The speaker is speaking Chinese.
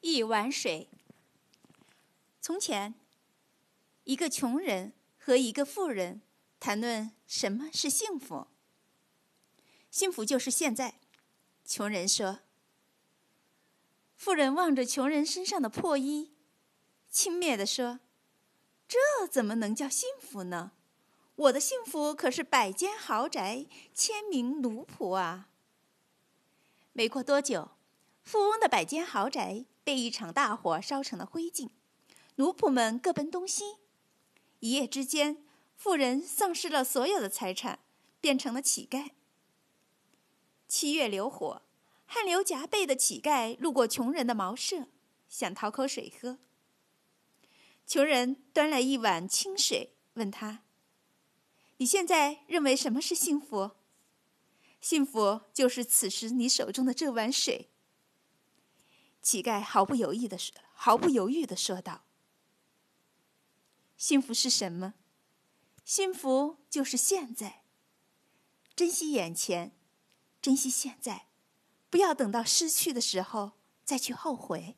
一碗水。从前，一个穷人和一个富人谈论什么是幸福。幸福就是现在。穷人说。富人望着穷人身上的破衣，轻蔑地说：“这怎么能叫幸福呢？我的幸福可是百间豪宅、千名奴仆啊！”没过多久，富翁的百间豪宅被一场大火烧成了灰烬，奴仆们各奔东西。一夜之间，富人丧失了所有的财产，变成了乞丐。七月流火。汗流浃背的乞丐路过穷人的茅舍，想讨口水喝。穷人端来一碗清水，问他：“你现在认为什么是幸福？”“幸福就是此时你手中的这碗水。”乞丐毫不犹豫的说：“毫不犹豫的说道。”“幸福是什么？幸福就是现在。珍惜眼前，珍惜现在。”不要等到失去的时候再去后悔。